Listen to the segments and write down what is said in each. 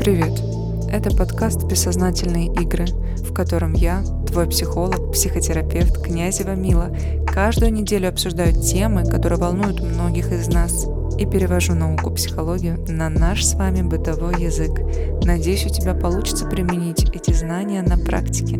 Привет! Это подкаст «Бессознательные игры», в котором я, твой психолог, психотерапевт Князева Мила, каждую неделю обсуждаю темы, которые волнуют многих из нас, и перевожу науку психологию на наш с вами бытовой язык. Надеюсь, у тебя получится применить эти знания на практике.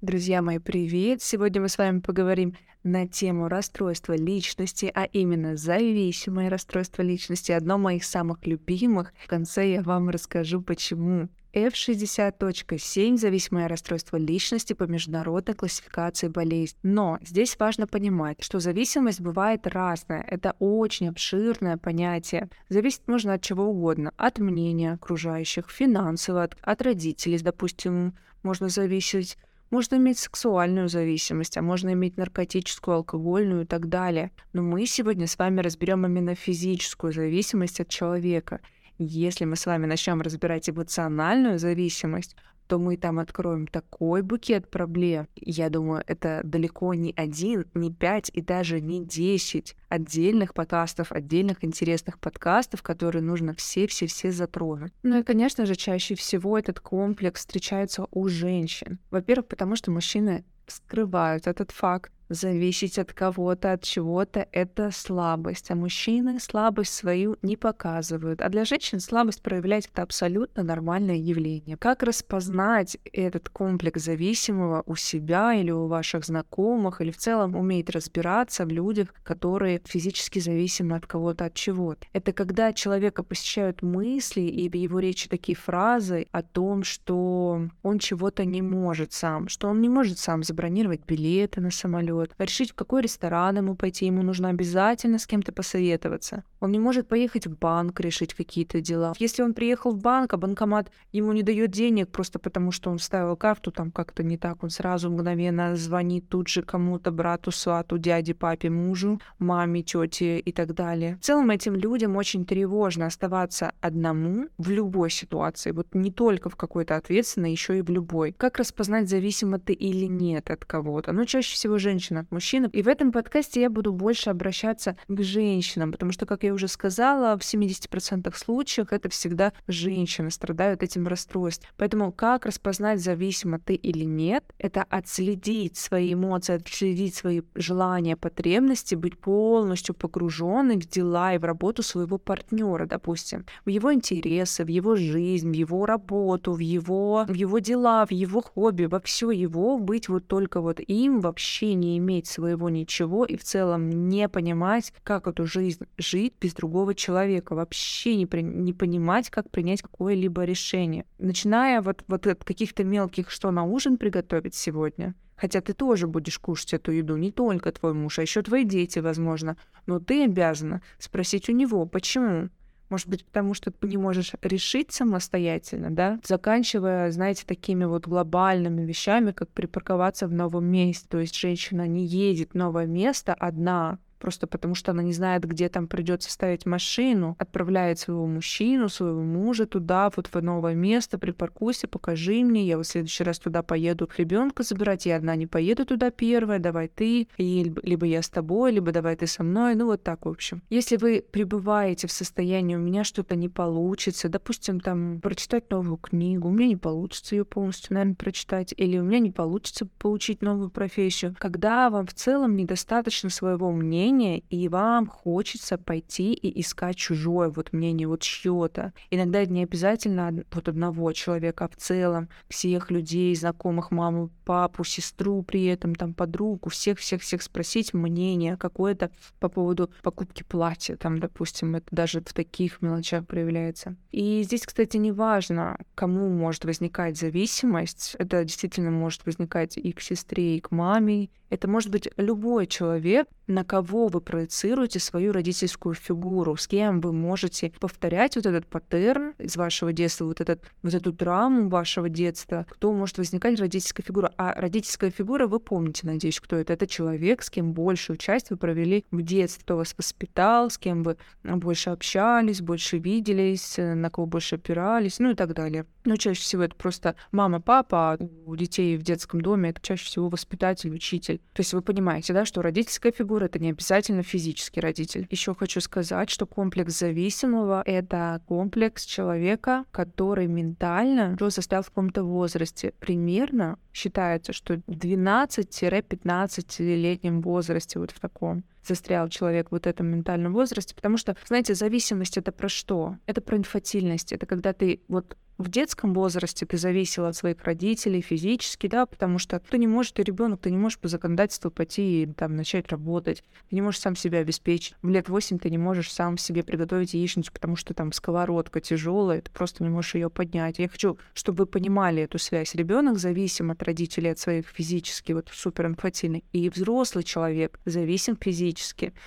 Друзья мои, привет! Сегодня мы с вами поговорим на тему расстройства личности, а именно зависимое расстройство личности, одно моих самых любимых. В конце я вам расскажу, почему. F60.7 – зависимое расстройство личности по международной классификации болезней. Но здесь важно понимать, что зависимость бывает разная. Это очень обширное понятие. Зависеть можно от чего угодно. От мнения окружающих, финансово, от, от родителей, допустим, можно зависеть можно иметь сексуальную зависимость, а можно иметь наркотическую, алкогольную и так далее. Но мы сегодня с вами разберем именно физическую зависимость от человека. Если мы с вами начнем разбирать эмоциональную зависимость, то мы там откроем такой букет проблем. Я думаю, это далеко не один, не пять и даже не десять отдельных подкастов, отдельных интересных подкастов, которые нужно все-все-все затронуть. Ну и, конечно же, чаще всего этот комплекс встречается у женщин. Во-первых, потому что мужчины скрывают этот факт, зависеть от кого-то, от чего-то — это слабость. А мужчины слабость свою не показывают. А для женщин слабость проявлять — это абсолютно нормальное явление. Как распознать этот комплекс зависимого у себя или у ваших знакомых, или в целом уметь разбираться в людях, которые физически зависимы от кого-то, от чего-то? Это когда человека посещают мысли, и в его речи такие фразы о том, что он чего-то не может сам, что он не может сам забронировать билеты на самолет, самолет, решить, в какой ресторан ему пойти, ему нужно обязательно с кем-то посоветоваться. Он не может поехать в банк, решить какие-то дела. Если он приехал в банк, а банкомат ему не дает денег просто потому, что он вставил карту там как-то не так, он сразу мгновенно звонит тут же кому-то, брату, свату, дяде, папе, мужу, маме, тете и так далее. В целом этим людям очень тревожно оставаться одному в любой ситуации, вот не только в какой-то ответственной, еще и в любой. Как распознать, зависимо ты или нет от кого-то? Ну, чаще всего женщины женщин от мужчин. И в этом подкасте я буду больше обращаться к женщинам, потому что, как я уже сказала, в 70% случаев это всегда женщины страдают этим расстройством. Поэтому как распознать, зависимо ты или нет, это отследить свои эмоции, отследить свои желания, потребности, быть полностью погруженным в дела и в работу своего партнера, допустим, в его интересы, в его жизнь, в его работу, в его, в его дела, в его хобби, во все его быть вот только вот им вообще иметь своего ничего и в целом не понимать, как эту жизнь жить без другого человека, вообще не, при, не понимать, как принять какое-либо решение. Начиная вот, вот от каких-то мелких, что на ужин приготовить сегодня, Хотя ты тоже будешь кушать эту еду, не только твой муж, а еще твои дети, возможно. Но ты обязана спросить у него, почему. Может быть, потому что ты не можешь решить самостоятельно, да? Заканчивая, знаете, такими вот глобальными вещами, как припарковаться в новом месте. То есть женщина не едет в новое место одна, просто потому что она не знает, где там придется ставить машину, отправляет своего мужчину, своего мужа туда, вот в новое место, припаркуйся, покажи мне, я в следующий раз туда поеду ребенка забирать, я одна не поеду туда первая, давай ты, и либо я с тобой, либо давай ты со мной, ну вот так, в общем. Если вы пребываете в состоянии, у меня что-то не получится, допустим, там, прочитать новую книгу, у меня не получится ее полностью, наверное, прочитать, или у меня не получится получить новую профессию, когда вам в целом недостаточно своего мнения, мнение, и вам хочется пойти и искать чужое вот мнение, вот чье-то. Иногда это не обязательно вот одного человека, а в целом всех людей, знакомых, маму, папу, сестру при этом, там, подругу, всех-всех-всех спросить мнение какое-то по поводу покупки платья, там, допустим, это даже в таких мелочах проявляется. И здесь, кстати, не важно, кому может возникать зависимость, это действительно может возникать и к сестре, и к маме, это может быть любой человек, на кого вы проецируете свою родительскую фигуру, с кем вы можете повторять вот этот паттерн из вашего детства, вот, этот, вот эту драму вашего детства, кто может возникать родительская фигура. А родительская фигура, вы помните, надеюсь, кто это. Это человек, с кем большую часть вы провели в детстве, кто вас воспитал, с кем вы больше общались, больше виделись, на кого больше опирались, ну и так далее. Но чаще всего это просто мама, папа, а у детей в детском доме это чаще всего воспитатель, учитель. То есть вы понимаете, да, что родительская фигура это не обязательно физический родитель. Еще хочу сказать, что комплекс зависимого — это комплекс человека, который ментально уже застрял в каком-то возрасте. Примерно считается, что 12-15-летнем возрасте, вот в таком застрял человек вот в этом ментальном возрасте, потому что, знаете, зависимость это про что? Это про инфатильность, это когда ты вот в детском возрасте ты зависел от своих родителей физически, да, потому что ты не можешь, ты ребенок, ты не можешь по законодательству пойти и там начать работать, ты не можешь сам себя обеспечить. В лет 8 ты не можешь сам себе приготовить яичницу, потому что там сковородка тяжелая, ты просто не можешь ее поднять. Я хочу, чтобы вы понимали эту связь. Ребенок зависим от родителей, от своих физически, вот супер инфатильный, и взрослый человек зависим физически.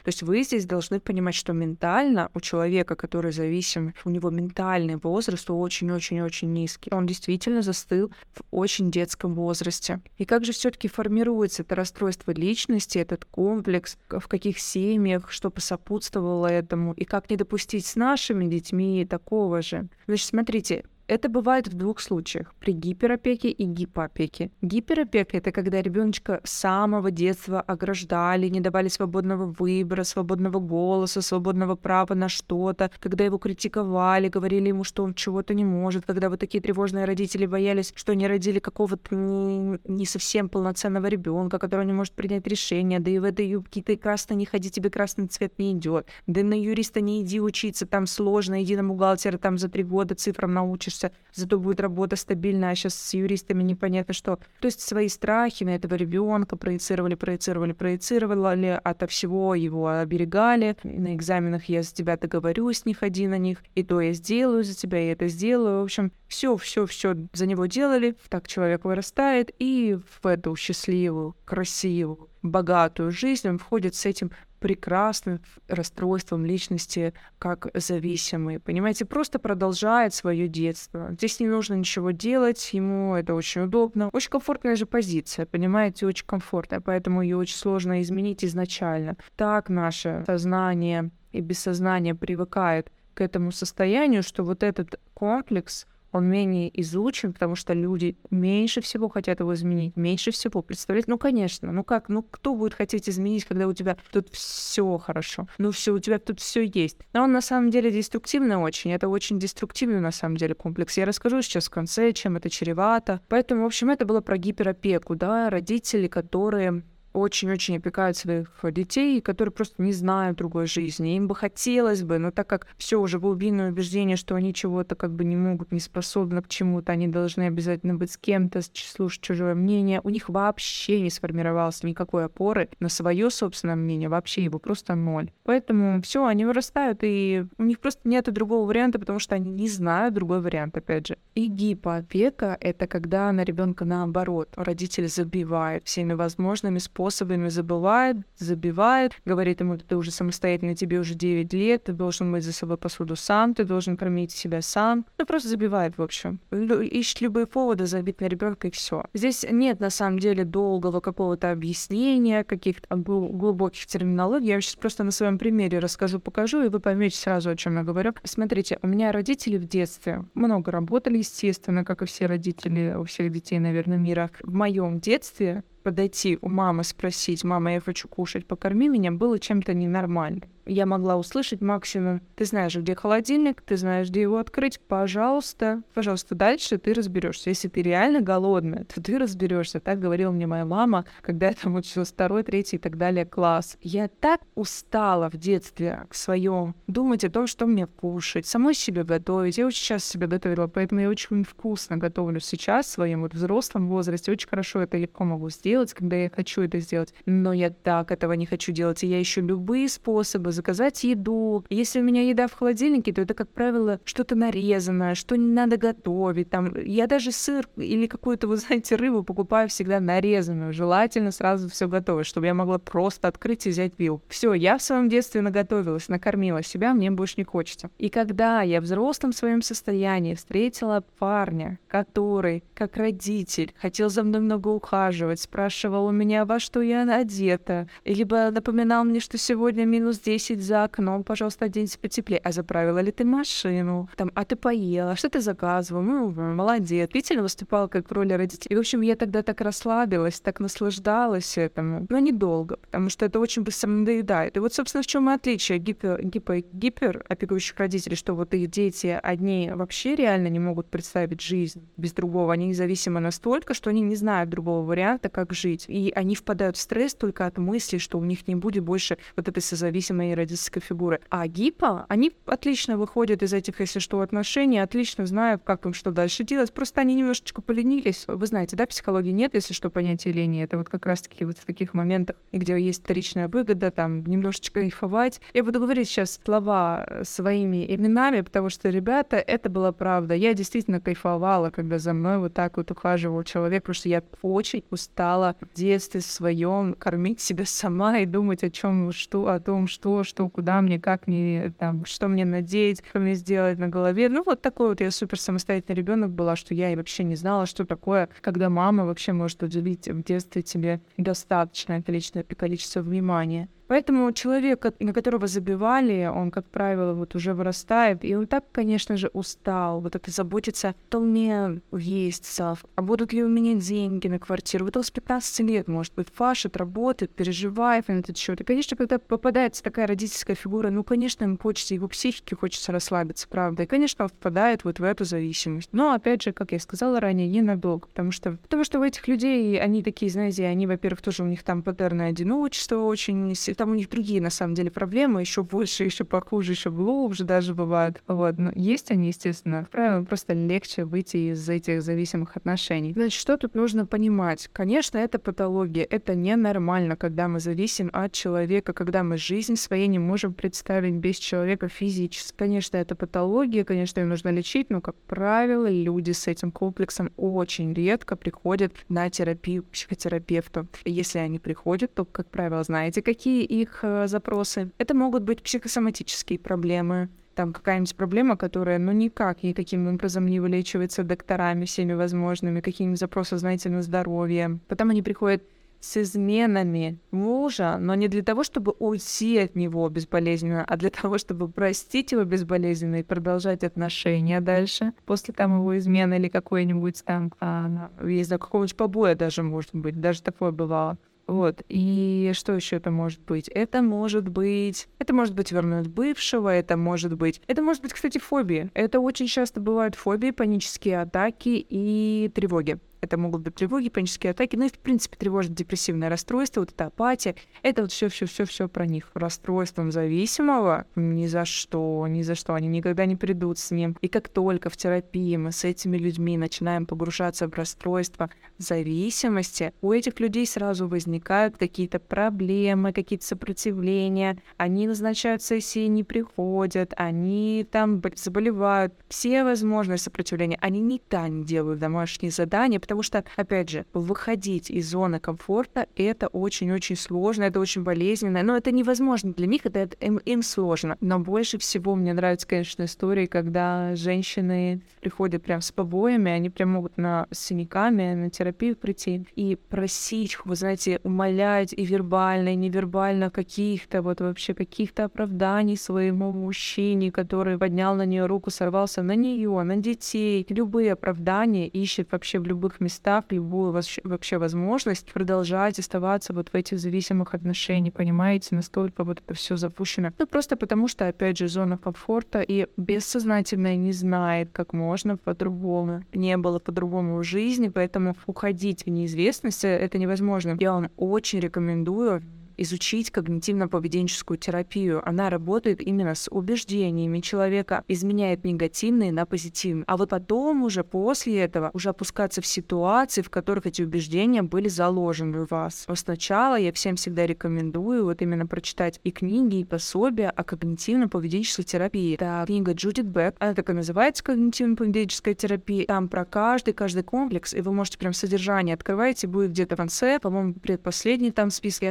То есть вы здесь должны понимать, что ментально у человека, который зависим, у него ментальный возраст очень-очень очень-очень низкий. Он действительно застыл в очень детском возрасте. И как же все-таки формируется это расстройство личности, этот комплекс, в каких семьях, что посопутствовало этому, и как не допустить с нашими детьми такого же. Значит, смотрите, это бывает в двух случаях при гиперопеке и гипоопеке. Гиперопека это когда ребеночка с самого детства ограждали, не давали свободного выбора, свободного голоса, свободного права на что-то, когда его критиковали, говорили ему, что он чего-то не может, когда вот такие тревожные родители боялись, что они родили какого-то не, не совсем полноценного ребенка, который не может принять решение, да и в этой юбке ты красный не ходи, тебе красный цвет не идет, да на юриста не иди учиться, там сложно, иди на бухгалтера, там за три года цифрам научишься учишься, зато будет работа стабильная, а сейчас с юристами непонятно что. То есть свои страхи на этого ребенка проецировали, проецировали, проецировали, ото всего его оберегали. На экзаменах я за тебя договорюсь, не ходи на них, и то я сделаю за тебя, и это сделаю. В общем, все, все, все за него делали. Так человек вырастает, и в эту счастливую, красивую, богатую жизнь он входит с этим прекрасным расстройством личности как зависимый. Понимаете, просто продолжает свое детство. Здесь не нужно ничего делать, ему это очень удобно. Очень комфортная же позиция, понимаете, очень комфортная, поэтому ее очень сложно изменить изначально. Так наше сознание и бессознание привыкает к этому состоянию, что вот этот комплекс — он менее изучен, потому что люди меньше всего хотят его изменить, меньше всего представлять. Ну, конечно, ну как, ну кто будет хотеть изменить, когда у тебя тут все хорошо, ну все, у тебя тут все есть. Но он на самом деле деструктивный очень, это очень деструктивный на самом деле комплекс. Я расскажу сейчас в конце, чем это чревато. Поэтому, в общем, это было про гиперопеку, да, родители, которые очень-очень опекают своих детей, которые просто не знают другой жизни. Им бы хотелось бы, но так как все уже глубинное убеждение, что они чего-то как бы не могут, не способны к чему-то, они должны обязательно быть с кем-то, слушать чужое мнение, у них вообще не сформировалось никакой опоры на свое собственное мнение, вообще его просто ноль. Поэтому все, они вырастают, и у них просто нет другого варианта, потому что они не знают другой вариант, опять же. И гипоопека — это когда на ребенка наоборот. Родители забивают всеми возможными способами способами забывает, забивает, говорит ему, ты уже самостоятельно, тебе уже 9 лет, ты должен мыть за собой посуду сам, ты должен кормить себя сам. Ну, просто забивает, в общем. Ищет любые поводы забить на ребенка и все. Здесь нет, на самом деле, долгого какого-то объяснения, каких-то глубоких терминологий. Я сейчас просто на своем примере расскажу, покажу, и вы поймете сразу, о чем я говорю. Смотрите, у меня родители в детстве много работали, естественно, как и все родители, у всех детей, наверное, мира. В моем детстве подойти у мамы спросить, мама, я хочу кушать, покорми меня, было чем-то ненормальным я могла услышать максимум, ты знаешь, где холодильник, ты знаешь, где его открыть, пожалуйста, пожалуйста, дальше ты разберешься. Если ты реально голодная, то ты разберешься. Так говорила мне моя мама, когда я там училась второй, третий и так далее класс. Я так устала в детстве в своем думать о том, что мне кушать, самой себе готовить. Я очень часто себе готовила, поэтому я очень вкусно готовлю сейчас в своем вот взрослом возрасте. Очень хорошо это легко могу сделать, когда я хочу это сделать. Но я так этого не хочу делать. И я ищу любые способы заказать еду. Если у меня еда в холодильнике, то это, как правило, что-то нарезанное, что не надо готовить. Там, я даже сыр или какую-то, вы знаете, рыбу покупаю всегда нарезанную. Желательно сразу все готово, чтобы я могла просто открыть и взять вилку. Все, я в своем детстве наготовилась, накормила себя, мне больше не хочется. И когда я в взрослом своем состоянии встретила парня, который, как родитель, хотел за мной много ухаживать, спрашивал у меня, во что я одета, либо напоминал мне, что сегодня минус 10 висит за окном, пожалуйста, оденься потеплее. А заправила ли ты машину? Там, а ты поела? Что ты заказывал? Ну, молодец. Действительно выступала как в роли родителей. И, в общем, я тогда так расслабилась, так наслаждалась этому. Но недолго, потому что это очень быстро надоедает. И вот, собственно, в чем и отличие гипер, гипер, гипер опекующих родителей, что вот их дети одни вообще реально не могут представить жизнь без другого. Они независимы настолько, что они не знают другого варианта, как жить. И они впадают в стресс только от мысли, что у них не будет больше вот этой созависимой родительской фигуры. А гипо, они отлично выходят из этих, если что, отношений, отлично знают, как им что дальше делать. Просто они немножечко поленились. Вы знаете, да, психологии нет, если что, понятия лени. Это вот как раз-таки вот в таких моментах, где есть вторичная выгода, там, немножечко кайфовать. Я буду говорить сейчас слова своими именами, потому что, ребята, это была правда. Я действительно кайфовала, когда за мной вот так вот ухаживал человек, потому что я очень устала в детстве своем кормить себя сама и думать о чем, что, о том, что, что, куда мне, как мне, там, что мне надеть, что мне сделать на голове. Ну, вот такой вот я супер самостоятельный ребенок была, что я и вообще не знала, что такое, когда мама вообще может уделить в детстве тебе достаточное количество, количество внимания. Поэтому человек, на которого забивали, он, как правило, вот уже вырастает, и он так, конечно же, устал. Вот это заботиться, что мне есть, а будут ли у меня деньги на квартиру. Вот он с 15 лет, может быть, фашит, работает, переживает на этот счет. И, конечно, когда попадается такая родительская фигура, ну, конечно, ему хочется, его психике хочется расслабиться, правда. И, конечно, он впадает вот в эту зависимость. Но, опять же, как я сказала ранее, ненадолго, потому что, потому что у этих людей, они такие, знаете, они, во-первых, тоже у них там паттерны одиночества очень там у них другие, на самом деле, проблемы, еще больше, еще похуже, еще глубже даже бывают. Вот. Но есть они, естественно. Как правило, просто легче выйти из этих зависимых отношений. Значит, что тут нужно понимать? Конечно, это патология. Это ненормально, когда мы зависим от человека, когда мы жизнь своей не можем представить без человека физически. Конечно, это патология, конечно, ее нужно лечить, но, как правило, люди с этим комплексом очень редко приходят на терапию к психотерапевту. Если они приходят, то, как правило, знаете, какие их э, запросы. Это могут быть психосоматические проблемы, там какая-нибудь проблема, которая, ну, никак никаким образом не вылечивается докторами всеми возможными, какие-нибудь запросы, знаете, на здоровье. Потом они приходят с изменами мужа, но не для того, чтобы уйти от него безболезненно, а для того, чтобы простить его безболезненно и продолжать отношения дальше после там его измены или какой-нибудь там, а, есть какого-нибудь побоя даже, может быть, даже такое бывало. Вот. И что еще это может быть? Это может быть... Это может быть вернуть бывшего, это может быть... Это может быть, кстати, фобии. Это очень часто бывают фобии, панические атаки и тревоги. Это могут быть тревоги, панические атаки, ну и, в принципе, тревожно-депрессивное расстройство, вот эта апатия. Это вот все, все, все, все про них. Расстройством зависимого ни за что, ни за что. Они никогда не придут с ним. И как только в терапии мы с этими людьми начинаем погружаться в расстройство зависимости, у этих людей сразу возникают какие-то проблемы, какие-то сопротивления. Они назначают сессии, не приходят, они там заболевают. Все возможные сопротивления. Они никогда не делают домашние задания, потому что, опять же, выходить из зоны комфорта — это очень-очень сложно, это очень болезненно, но это невозможно для них, это, это им, им сложно. Но больше всего мне нравятся, конечно, истории, когда женщины приходят прям с побоями, они прям могут на с синяками на терапию прийти и просить, вы знаете, умолять и вербально, и невербально каких-то вот вообще каких-то оправданий своему мужчине, который поднял на нее руку, сорвался на нее, на детей. Любые оправдания ищет вообще в любых любых местах любую вообще возможность продолжать оставаться вот в этих зависимых отношениях, понимаете, настолько вот это все запущено. Ну, просто потому что, опять же, зона комфорта и бессознательное не знает, как можно по-другому. Не было по-другому в жизни, поэтому уходить в неизвестность это невозможно. Я вам очень рекомендую изучить когнитивно-поведенческую терапию. Она работает именно с убеждениями человека, изменяет негативные на позитивные. А вот потом уже после этого уже опускаться в ситуации, в которых эти убеждения были заложены в вас. Но сначала я всем всегда рекомендую вот именно прочитать и книги, и пособия о когнитивно-поведенческой терапии. Это книга Джудит Бек, она так и называется когнитивно-поведенческая терапия. Там про каждый, каждый комплекс, и вы можете прям содержание открываете, будет где-то в конце, по-моему, предпоследний там список,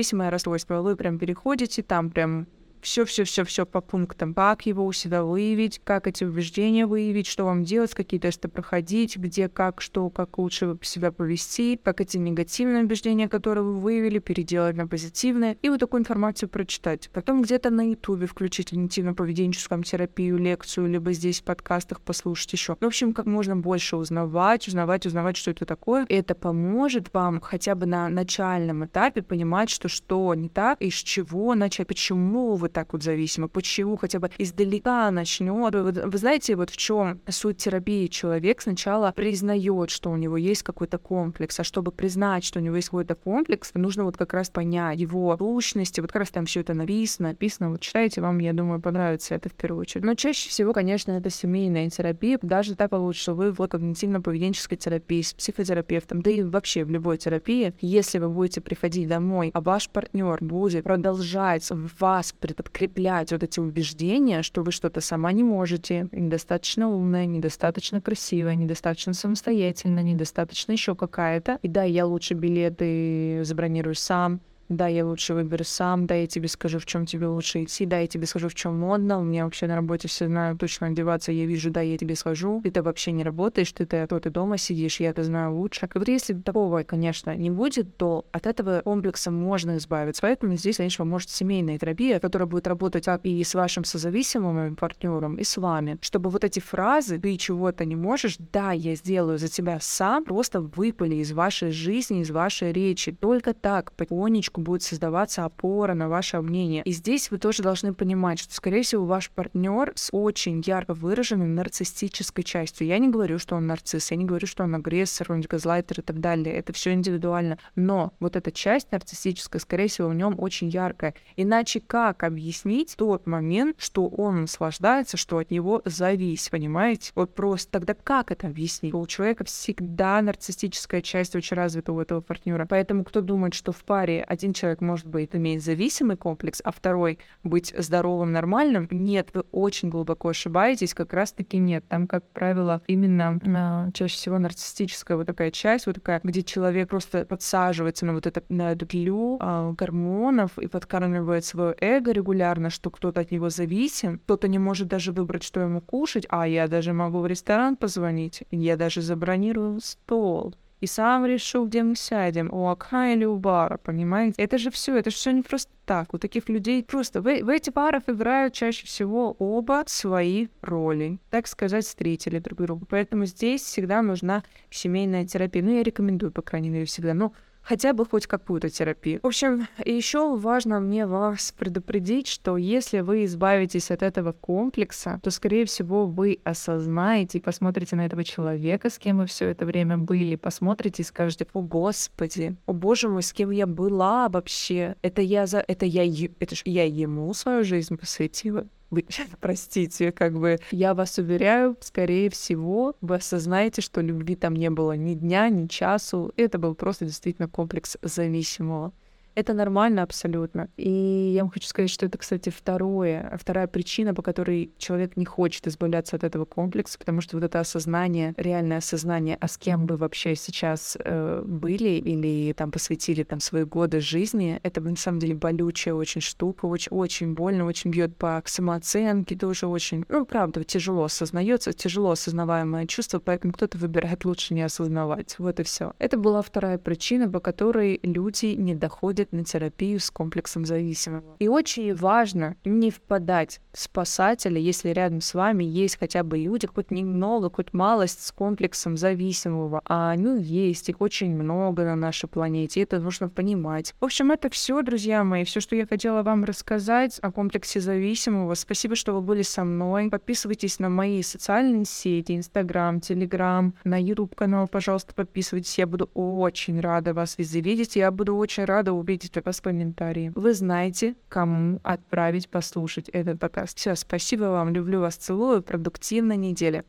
зависимое расстройство. Вы прям переходите, там прям все-все-все-все по пунктам, как его у себя выявить, как эти убеждения выявить, что вам делать, какие тесты проходить, где, как, что, как лучше себя повести, как эти негативные убеждения, которые вы выявили, переделать на позитивные, и вот такую информацию прочитать. Потом где-то на ютубе включить когнитивно-поведенческую терапию, лекцию, либо здесь в подкастах послушать еще. В общем, как можно больше узнавать, узнавать, узнавать, что это такое. Это поможет вам хотя бы на начальном этапе понимать, что что не так и с чего начать, почему вы так вот зависимы, почему хотя бы издалека начнет. Вы, вы знаете, вот в чем суть терапии? Человек сначала признает, что у него есть какой-то комплекс, а чтобы признать, что у него есть какой-то комплекс, нужно вот как раз понять его сущности, вот как раз там все это написано, написано, вот читайте, вам, я думаю, понравится это в первую очередь. Но чаще всего, конечно, это семейная терапия, даже так получится, что вы вот когнитивно-поведенческой терапии с психотерапевтом, да и вообще в любой терапии, если вы будете приходить домой, а ваш партнер будет продолжать вас подкреплять вот эти убеждения, что вы что-то сама не можете, недостаточно умная, недостаточно красивая, недостаточно самостоятельная, недостаточно еще какая-то. И да, я лучше билеты забронирую сам, да, я лучше выберу сам, да, я тебе скажу, в чем тебе лучше идти, да, я тебе скажу, в чем модно, у меня вообще на работе все знают точно одеваться, я вижу, да, я тебе схожу, ты-то вообще не работаешь, ты-то то ты дома сидишь, я это знаю лучше. И вот если такого, конечно, не будет, то от этого комплекса можно избавиться. Поэтому здесь, конечно, поможет семейная терапия, которая будет работать и с вашим созависимым партнером, и с вами, чтобы вот эти фразы «ты чего-то не можешь», «да, я сделаю за тебя сам», просто выпали из вашей жизни, из вашей речи. Только так, потихонечку будет создаваться опора на ваше мнение. И здесь вы тоже должны понимать, что, скорее всего, ваш партнер с очень ярко выраженной нарциссической частью. Я не говорю, что он нарцисс, я не говорю, что он агрессор, он газлайтер и так далее. Это все индивидуально. Но вот эта часть нарциссическая, скорее всего, в нем очень яркая. Иначе как объяснить тот момент, что он наслаждается, что от него зависит, понимаете? Вот просто тогда как это объяснить? У человека всегда нарциссическая часть очень развита у этого партнера. Поэтому кто думает, что в паре один один человек, может быть, иметь зависимый комплекс, а второй быть здоровым, нормальным, нет, вы очень глубоко ошибаетесь, как раз-таки нет. Там, как правило, именно э, чаще всего нарциссическая вот такая часть, вот такая, где человек просто подсаживается на вот это, на эту тлю э, гормонов и подкармливает свое эго регулярно, что кто-то от него зависим, кто-то не может даже выбрать, что ему кушать, а я даже могу в ресторан позвонить, я даже забронирую стол и сам решу, где мы сядем, у окна или у бара, понимаете? Это же все, это же все не просто так. У таких людей просто в, в эти парах играют чаще всего оба свои роли, так сказать, встретили друг друга. Поэтому здесь всегда нужна семейная терапия. Ну, я рекомендую, по крайней мере, всегда. Ну, хотя бы хоть какую-то терапию. В общем, еще важно мне вас предупредить, что если вы избавитесь от этого комплекса, то, скорее всего, вы осознаете и посмотрите на этого человека, с кем вы все это время были, посмотрите и скажете, о господи, о боже мой, с кем я была вообще? Это я за... Это я... Это ж я ему свою жизнь посвятила вы, простите, как бы я вас уверяю, скорее всего, вы осознаете, что любви там не было ни дня, ни часу. Это был просто действительно комплекс зависимого. Это нормально абсолютно. И я вам хочу сказать, что это, кстати, второе, вторая причина, по которой человек не хочет избавляться от этого комплекса, потому что вот это осознание, реальное осознание, а с кем вы вообще сейчас э, были или там посвятили там свои годы жизни, это на самом деле болючая очень штука, очень, очень больно, очень бьет по самооценке, тоже очень, ну, правда, тяжело осознается, тяжело осознаваемое чувство, поэтому кто-то выбирает лучше не осознавать. Вот и все. Это была вторая причина, по которой люди не доходят ходят на терапию с комплексом зависимого. И очень важно не впадать в спасателя, если рядом с вами есть хотя бы люди, хоть немного, хоть малость с комплексом зависимого. А они есть, их очень много на нашей планете, это нужно понимать. В общем, это все, друзья мои, все, что я хотела вам рассказать о комплексе зависимого. Спасибо, что вы были со мной. Подписывайтесь на мои социальные сети, Инстаграм, Телеграм, на YouTube канал, пожалуйста, подписывайтесь. Я буду очень рада вас везде видеть. Я буду очень рада увидеть увидеть вас комментарии. Вы знаете, кому отправить послушать этот подкаст. Все, спасибо вам, люблю вас, целую, продуктивной недели.